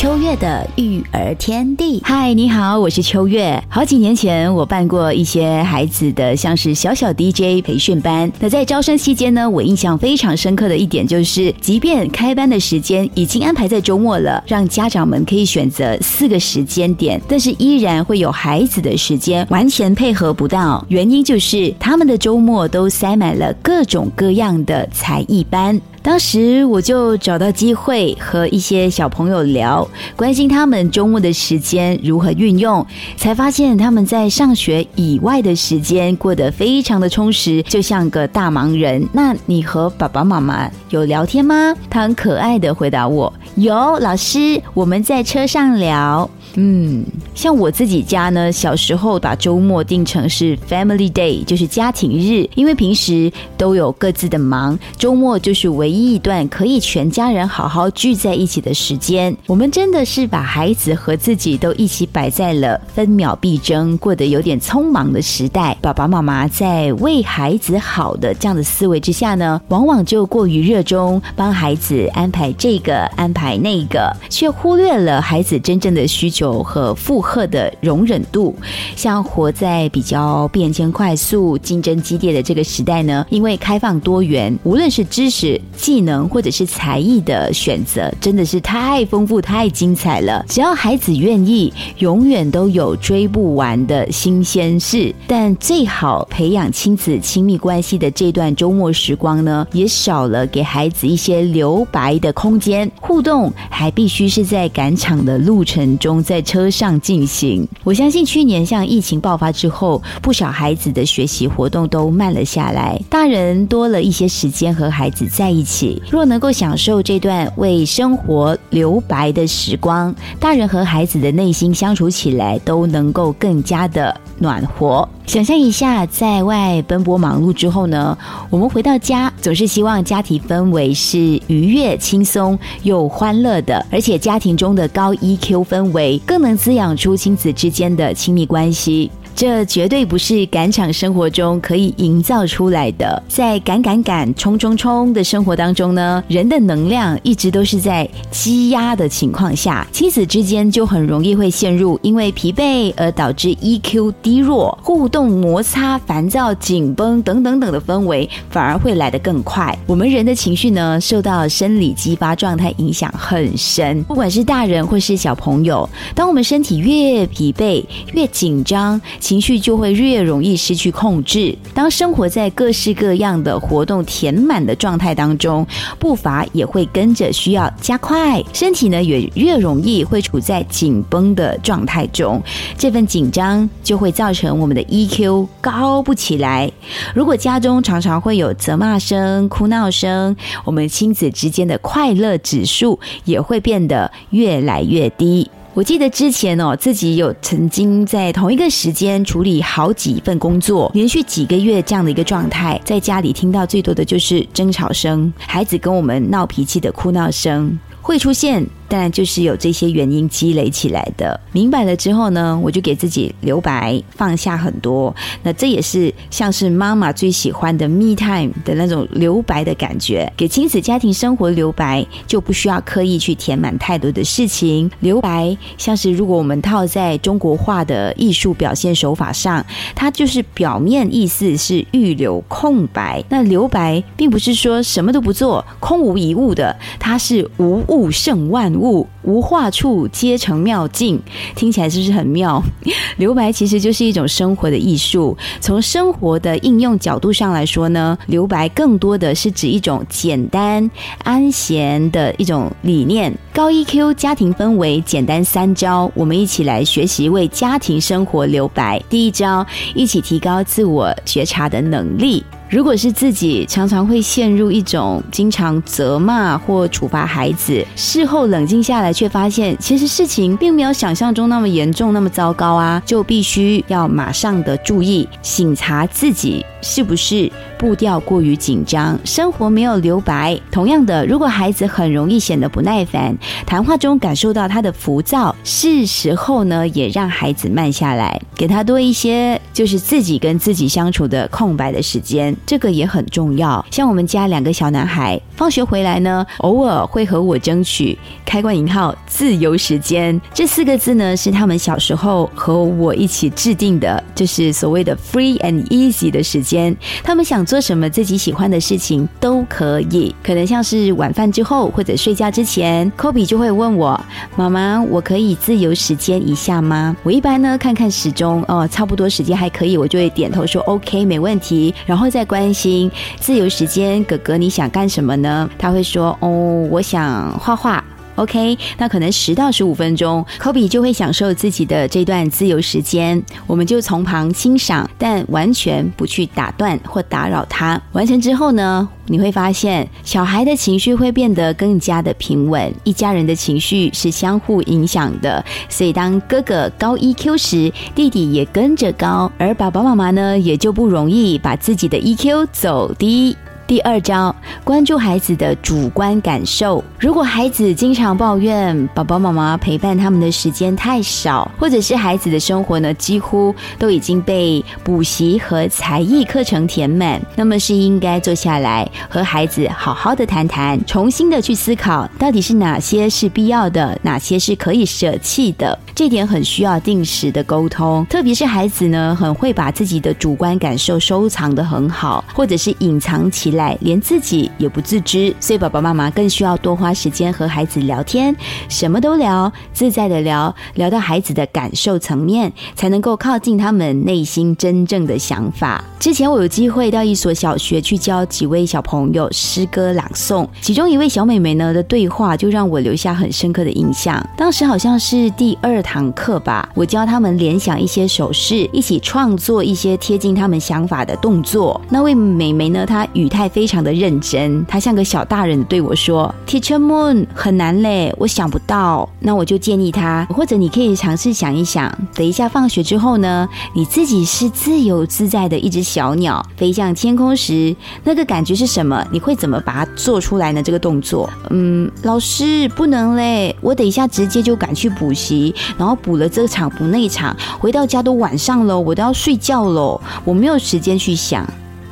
秋月的育儿天地，嗨，你好，我是秋月。好几年前，我办过一些孩子的像是小小 DJ 培训班。那在招生期间呢，我印象非常深刻的一点就是，即便开班的时间已经安排在周末了，让家长们可以选择四个时间点，但是依然会有孩子的时间完全配合不到。原因就是他们的周末都塞满了各种各样的才艺班。当时我就找到机会和一些小朋友聊，关心他们周末的时间如何运用，才发现他们在上学以外的时间过得非常的充实，就像个大忙人。那你和爸爸妈妈有聊天吗？他很可爱的回答我：有，老师，我们在车上聊。嗯，像我自己家呢，小时候把周末定成是 Family Day，就是家庭日，因为平时都有各自的忙，周末就是为唯一一段可以全家人好好聚在一起的时间。我们真的是把孩子和自己都一起摆在了分秒必争、过得有点匆忙的时代。爸爸妈妈在为孩子好的这样的思维之下呢，往往就过于热衷帮孩子安排这个、安排那个，却忽略了孩子真正的需求。和负荷的容忍度，像活在比较变迁快速、竞争激烈的这个时代呢？因为开放多元，无论是知识、技能或者是才艺的选择，真的是太丰富、太精彩了。只要孩子愿意，永远都有追不完的新鲜事。但最好培养亲子亲密关系的这段周末时光呢，也少了给孩子一些留白的空间。互动还必须是在赶场的路程中。在车上进行，我相信去年像疫情爆发之后，不少孩子的学习活动都慢了下来，大人多了一些时间和孩子在一起。若能够享受这段为生活留白的时光，大人和孩子的内心相处起来都能够更加的暖和。想象一下，在外奔波忙碌之后呢，我们回到家，总是希望家庭氛围是愉悦、轻松又欢乐的，而且家庭中的高 EQ 氛围更能滋养出亲子之间的亲密关系。这绝对不是赶场生活中可以营造出来的。在赶赶赶、冲冲冲的生活当中呢，人的能量一直都是在积压的情况下，亲子之间就很容易会陷入因为疲惫而导致 EQ 低弱、互动摩擦、烦躁、紧绷等等等的氛围，反而会来得更快。我们人的情绪呢，受到生理激发状态影响很深，不管是大人或是小朋友，当我们身体越疲惫、越紧张。情绪就会越容易失去控制。当生活在各式各样的活动填满的状态当中，步伐也会跟着需要加快，身体呢也越容易会处在紧绷的状态中。这份紧张就会造成我们的 EQ 高不起来。如果家中常常会有责骂声、哭闹声，我们亲子之间的快乐指数也会变得越来越低。我记得之前哦，自己有曾经在同一个时间处理好几份工作，连续几个月这样的一个状态，在家里听到最多的就是争吵声，孩子跟我们闹脾气的哭闹声会出现。当然，就是有这些原因积累起来的。明白了之后呢，我就给自己留白，放下很多。那这也是像是妈妈最喜欢的 me time 的那种留白的感觉。给亲子家庭生活留白，就不需要刻意去填满太多的事情。留白像是如果我们套在中国画的艺术表现手法上，它就是表面意思是预留空白。那留白并不是说什么都不做，空无一物的，它是无物胜万。物物无画处皆成妙境，听起来是不是很妙？留白其实就是一种生活的艺术。从生活的应用角度上来说呢，留白更多的是指一种简单安闲的一种理念。高 EQ 家庭氛围简单三招，我们一起来学习为家庭生活留白。第一招，一起提高自我觉察的能力。如果是自己常常会陷入一种经常责骂或处罚孩子，事后冷静下来，却发现其实事情并没有想象中那么严重、那么糟糕啊，就必须要马上的注意，醒察自己。是不是步调过于紧张，生活没有留白？同样的，如果孩子很容易显得不耐烦，谈话中感受到他的浮躁，是时候呢，也让孩子慢下来，给他多一些就是自己跟自己相处的空白的时间，这个也很重要。像我们家两个小男孩，放学回来呢，偶尔会和我争取开关引号自由时间这四个字呢，是他们小时候和我一起制定的，就是所谓的 free and easy 的时间。他们想做什么自己喜欢的事情都可以，可能像是晚饭之后或者睡觉之前科比就会问我：“妈妈，我可以自由时间一下吗？”我一般呢看看时钟，哦，差不多时间还可以，我就会点头说 OK，没问题。然后再关心自由时间，哥哥你想干什么呢？他会说：“哦，我想画画。” OK，那可能十到十五分钟科比就会享受自己的这段自由时间，我们就从旁欣赏，但完全不去打断或打扰他。完成之后呢，你会发现小孩的情绪会变得更加的平稳，一家人的情绪是相互影响的。所以当哥哥高 EQ 时，弟弟也跟着高，而爸爸妈妈呢，也就不容易把自己的 EQ 走低。第二招，关注孩子的主观感受。如果孩子经常抱怨爸爸妈妈陪伴他们的时间太少，或者是孩子的生活呢几乎都已经被补习和才艺课程填满，那么是应该坐下来和孩子好好的谈谈，重新的去思考到底是哪些是必要的，哪些是可以舍弃的。这点很需要定时的沟通，特别是孩子呢很会把自己的主观感受收藏的很好，或者是隐藏起来。连自己也不自知，所以爸爸妈妈更需要多花时间和孩子聊天，什么都聊，自在的聊，聊到孩子的感受层面，才能够靠近他们内心真正的想法。之前我有机会到一所小学去教几位小朋友诗歌朗诵，其中一位小美眉呢的对话就让我留下很深刻的印象。当时好像是第二堂课吧，我教他们联想一些手势，一起创作一些贴近他们想法的动作。那位美眉呢，她语态。非常的认真，他像个小大人对我说：“Teacher Moon 很难嘞，我想不到。”那我就建议他，或者你可以尝试想一想，等一下放学之后呢，你自己是自由自在的一只小鸟飞向天空时，那个感觉是什么？你会怎么把它做出来呢？这个动作，嗯，老师不能嘞，我等一下直接就赶去补习，然后补了这场补那场，回到家都晚上了，我都要睡觉喽，我没有时间去想，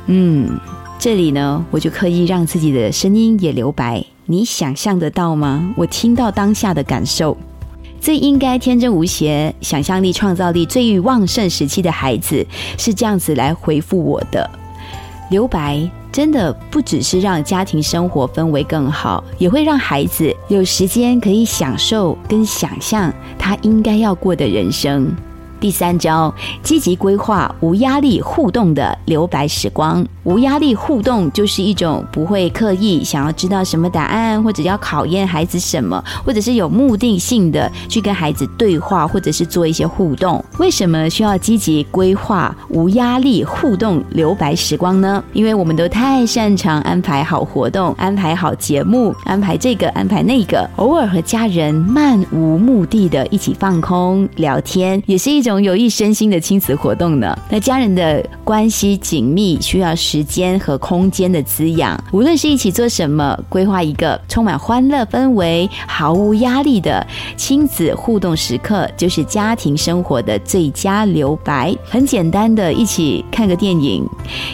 嗯。这里呢，我就刻意让自己的声音也留白。你想象得到吗？我听到当下的感受。最应该天真无邪、想象力、创造力最旺盛时期的孩子，是这样子来回复我的。留白真的不只是让家庭生活氛围更好，也会让孩子有时间可以享受跟想象他应该要过的人生。第三招，积极规划无压力互动的留白时光。无压力互动就是一种不会刻意想要知道什么答案，或者要考验孩子什么，或者是有目的性的去跟孩子对话，或者是做一些互动。为什么需要积极规划无压力互动留白时光呢？因为我们都太擅长安排好活动、安排好节目、安排这个、安排那个，偶尔和家人漫无目的的一起放空聊天，也是一种。种有益身心的亲子活动呢？那家人的关系紧密，需要时间和空间的滋养。无论是一起做什么，规划一个充满欢乐氛围、毫无压力的亲子互动时刻，就是家庭生活的最佳留白。很简单的，一起看个电影，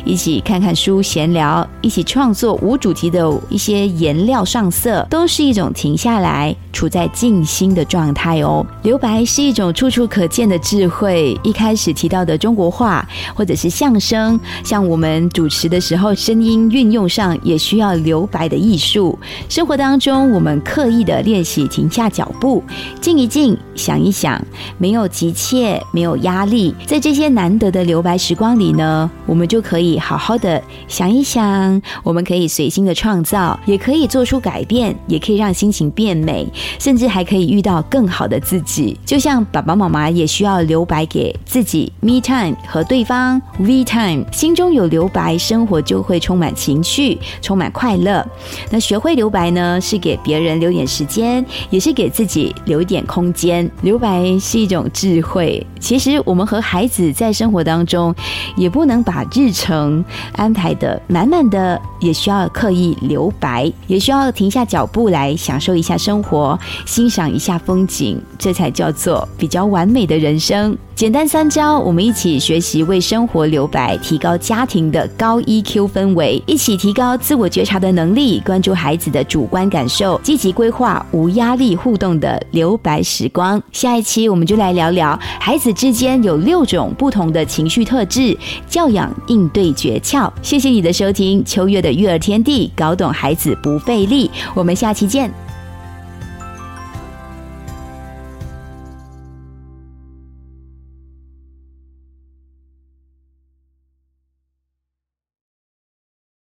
一起看看书，闲聊，一起创作无主题的一些颜料上色，都是一种停下来、处在静心的状态哦。留白是一种处处可见的智。会一开始提到的中国话，或者是相声，像我们主持的时候，声音运用上也需要留白的艺术。生活当中，我们刻意的练习停下脚步，静一静，想一想，没有急切，没有压力，在这些难得的留白时光里呢，我们就可以好好的想一想，我们可以随心的创造，也可以做出改变，也可以让心情变美，甚至还可以遇到更好的自己。就像爸爸妈妈也需要留。留白给自己，me time 和对方，we time。心中有留白，生活就会充满情绪，充满快乐。那学会留白呢，是给别人留点时间，也是给自己留一点空间。留白是一种智慧。其实我们和孩子在生活当中，也不能把日程安排的满满的，也需要刻意留白，也需要停下脚步来享受一下生活，欣赏一下风景，这才叫做比较完美的人生。简单三招，我们一起学习为生活留白，提高家庭的高 EQ 氛围，一起提高自我觉察的能力，关注孩子的主观感受，积极规划无压力互动的留白时光。下一期我们就来聊聊孩子之间有六种不同的情绪特质，教养应对诀窍。谢谢你的收听，秋月的育儿天地，搞懂孩子不费力。我们下期见。